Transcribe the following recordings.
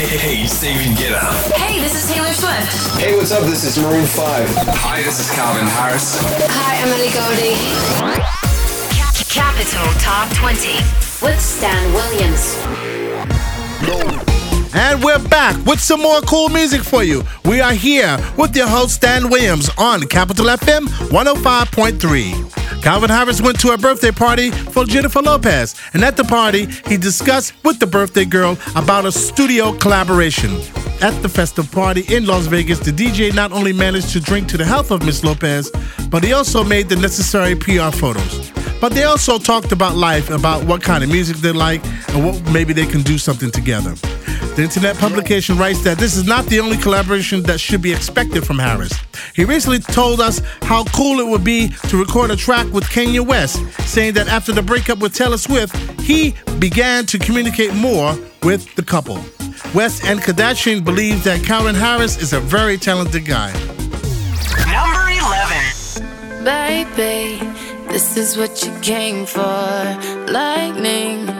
Hey, hey, Stephen, get up. Hey, this is Taylor Swift. Hey, what's up? This is Maroon 5. Hi, this is Calvin Harris. Hi, I'm Ellie Goulding. Capital Top 20 with Stan Williams. And we're back with some more cool music for you. We are here with your host, Stan Williams, on Capital FM 105.3. Calvin Harris went to a birthday party for Jennifer Lopez, and at the party, he discussed with the birthday girl about a studio collaboration. At the festive party in Las Vegas, the DJ not only managed to drink to the health of Miss Lopez, but he also made the necessary PR photos. But they also talked about life, about what kind of music they like, and what maybe they can do something together. The internet publication writes that this is not the only collaboration that should be expected from Harris. He recently told us how cool it would be to record a track with Kanye West, saying that after the breakup with Taylor Swift, he began to communicate more with the couple. West and Kardashian believe that Calvin Harris is a very talented guy. Number 11. Baby, this is what you came for. Lightning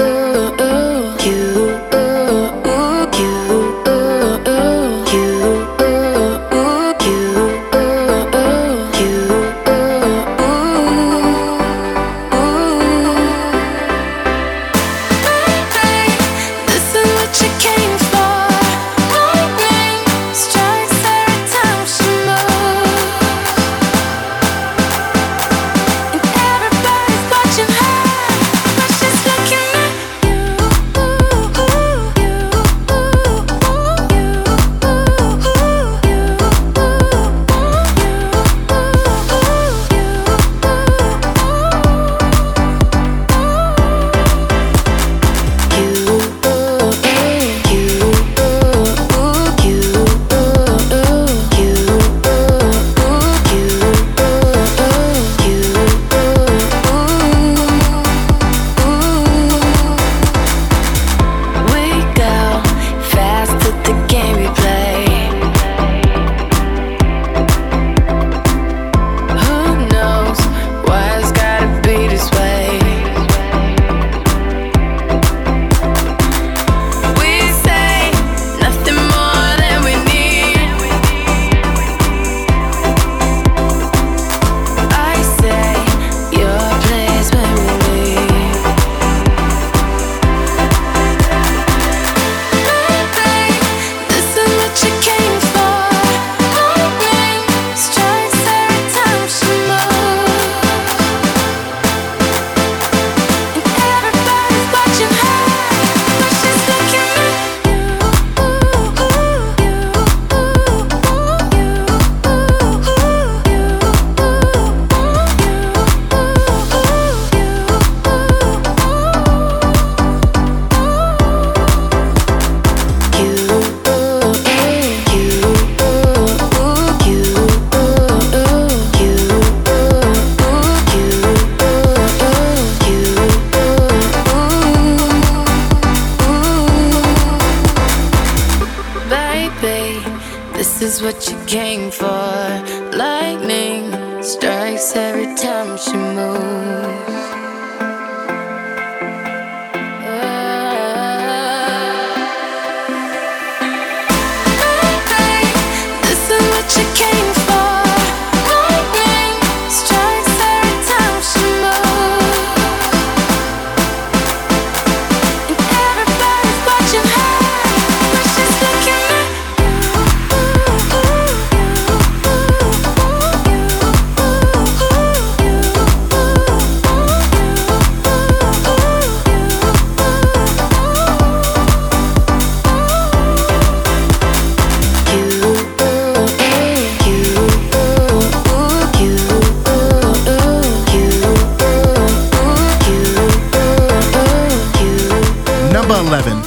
Number 11,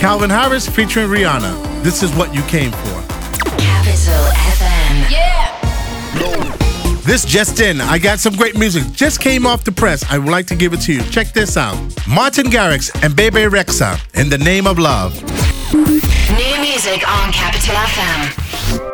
Calvin Harris featuring Rihanna. This is what you came for. Capital FM. Yeah. This just in, I got some great music. Just came off the press. I would like to give it to you. Check this out. Martin Garrix and Bebe Rexha, In the Name of Love. New music on Capital FM.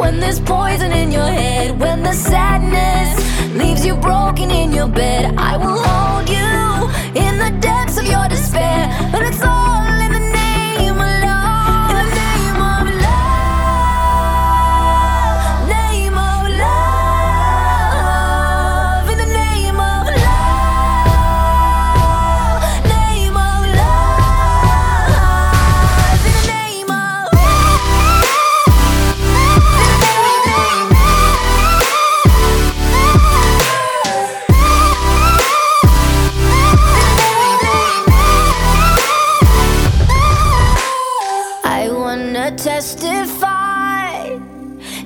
When there's poison in your head, when the sadness leaves you broken in your bed, I testify,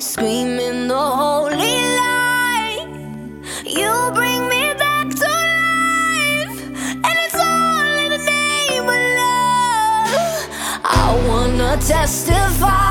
screaming the holy light. You bring me back to life, and it's all in the name of love. I wanna testify,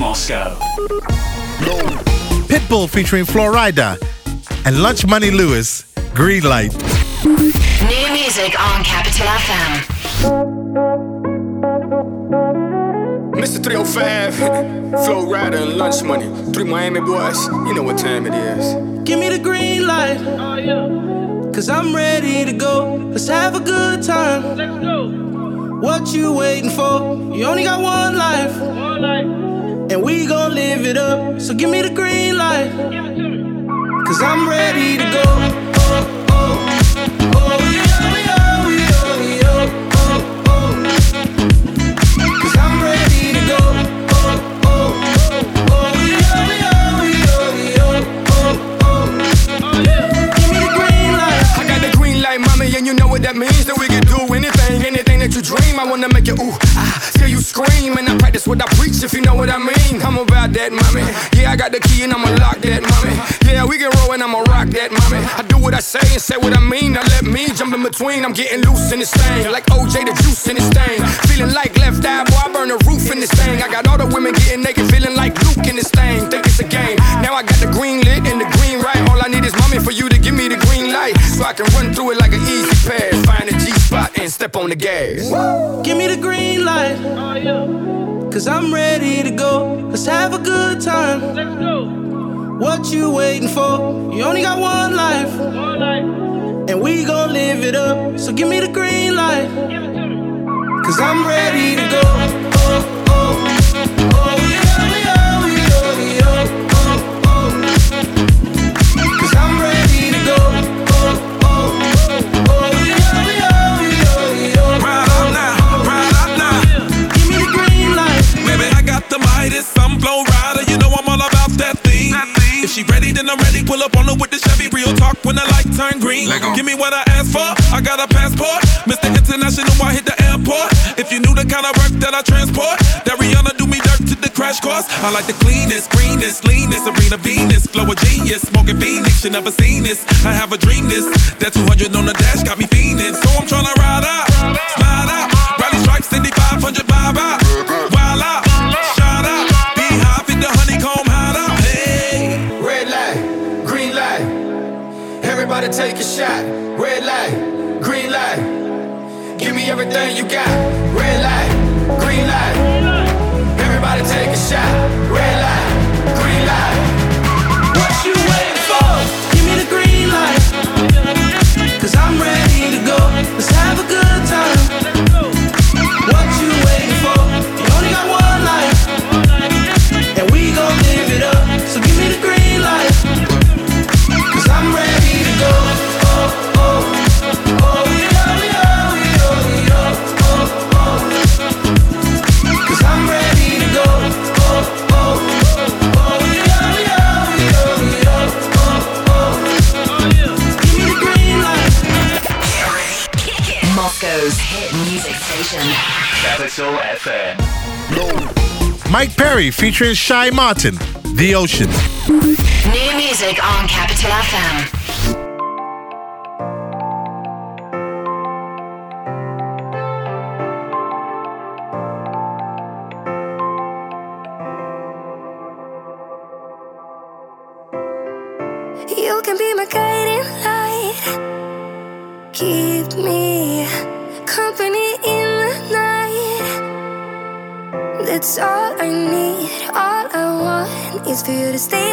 Moscow. Pitbull featuring Flo Rida and Lunch Money Lewis, Green Light. New music on Capital FM. Mr. 305, Flo Rida and Lunch Money. Three Miami boys, you know what time it is. Give me the green light. Cause I'm ready to go. Let's have a good time. Let's go. What you waiting for? You only got one life. One life. And we gon' live it up. So give me the green light. Cause I'm ready to go. Oh, oh. Oh, yeah, that means. That we you dream. I wanna make you ooh, ah, till you scream. And I practice what I preach, if you know what I mean. I'm about that, mommy. Yeah, I got the key and I'ma lock that, mommy. Yeah, we can roll and I'ma rock that, mommy. I do what I say and say what I mean. Now let me jump in between. I'm getting loose in this thing, like OJ the juice in this thing. Feeling like left eye, boy, I burn the roof in this thing. I got all the women getting naked, feeling like Luke in this thing. Think it's a game. Now I got the green lit and the green right. All I need is mommy for you to give me the green light, so I can run through it And step on the gas. Give me the green light. Cause I'm ready to go. Let's have a good time. Let's go. What you waiting for? You only got one life. One life. And we gon' live it up. So give me the green light. Cause I'm ready to go. Green. Give me what I asked for, I got a passport. Mr. International, I hit the airport. If you knew the kind of work that I transport, that Rihanna do me dirt to the crash course. I like the cleanest, greenest, leanest, Serena Venus, flow a genius, smoking Phoenix, you never seen this. I have a dream this, that 200 on the dash got me fiending, so I'm tryna ride out, slide out, rally stripes, 500 vibe out, take a shot. Red light, green light, give me everything you got. Red light, Mike Perry featuring Shy Martin, The Ocean. New music on Capital FM. For you to stay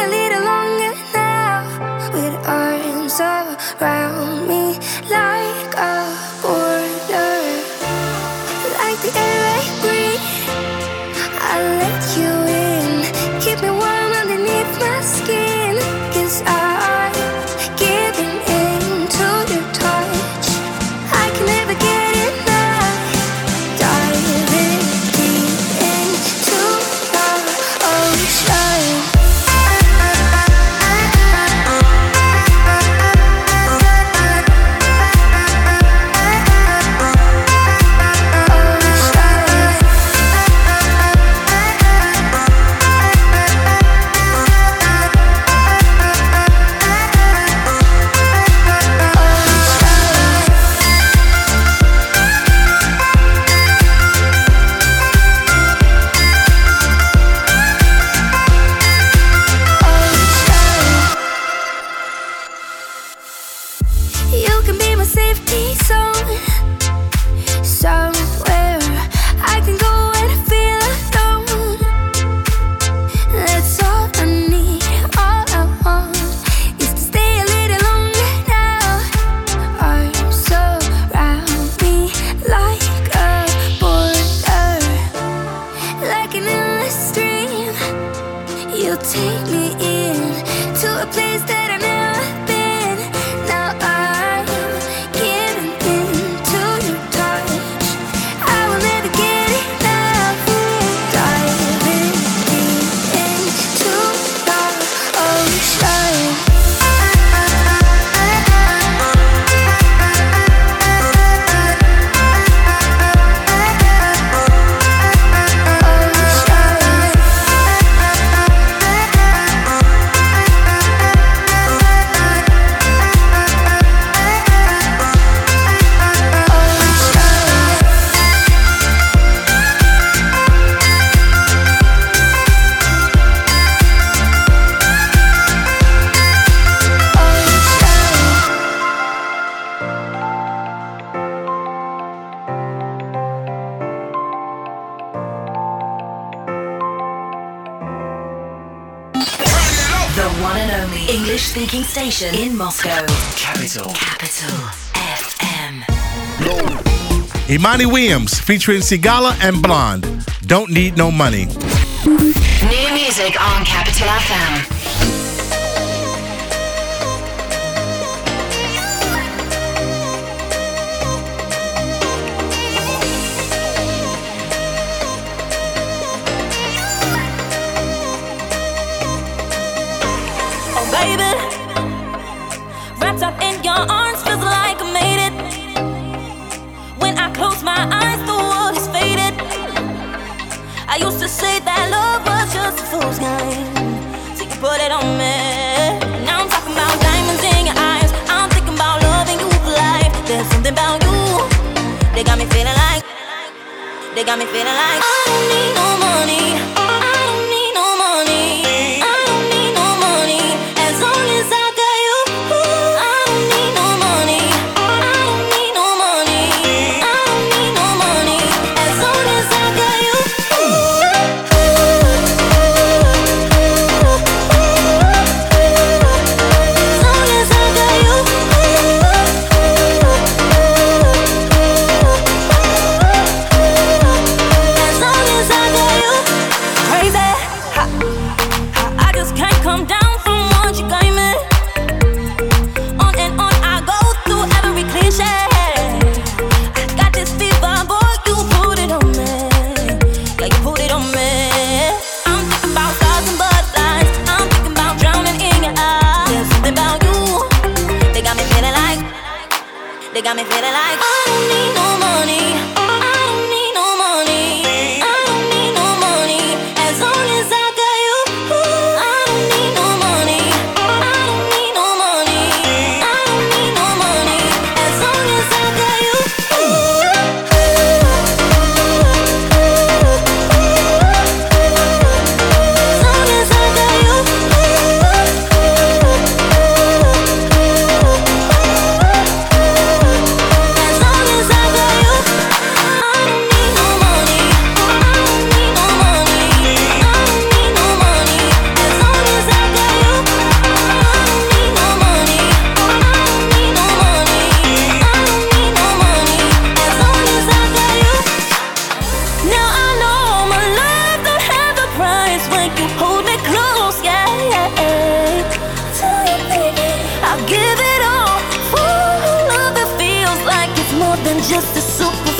one and only English speaking station in Moscow. Capital. Capital FM. Imani Williams featuring Sigala and Blonde. Don't need no money. New music on Capital FM. baby. Wrapped up in your arms, feels like I made it. When I close my eyes, the world is faded. I used to say that love was just a fool's game. So you put it on me. Now I'm talking about diamonds in your eyes. I'm thinking about loving you for life. There's something about you. They got me feeling like. They got me feeling like. I don't need. just a super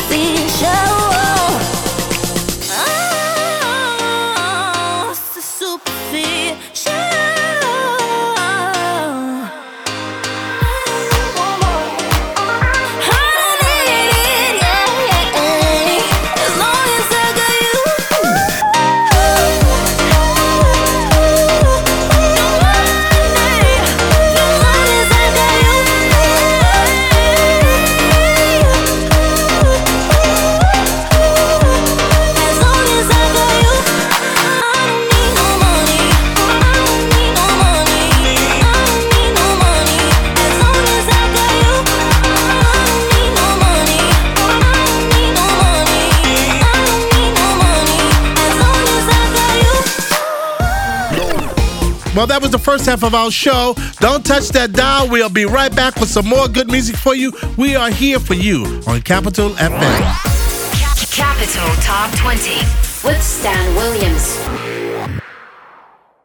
Well, that was the first half of our show. Don't touch that dial. We'll be right back with some more good music for you. We are here for you on Capital FM. Capital Top 20 with Stan Williams.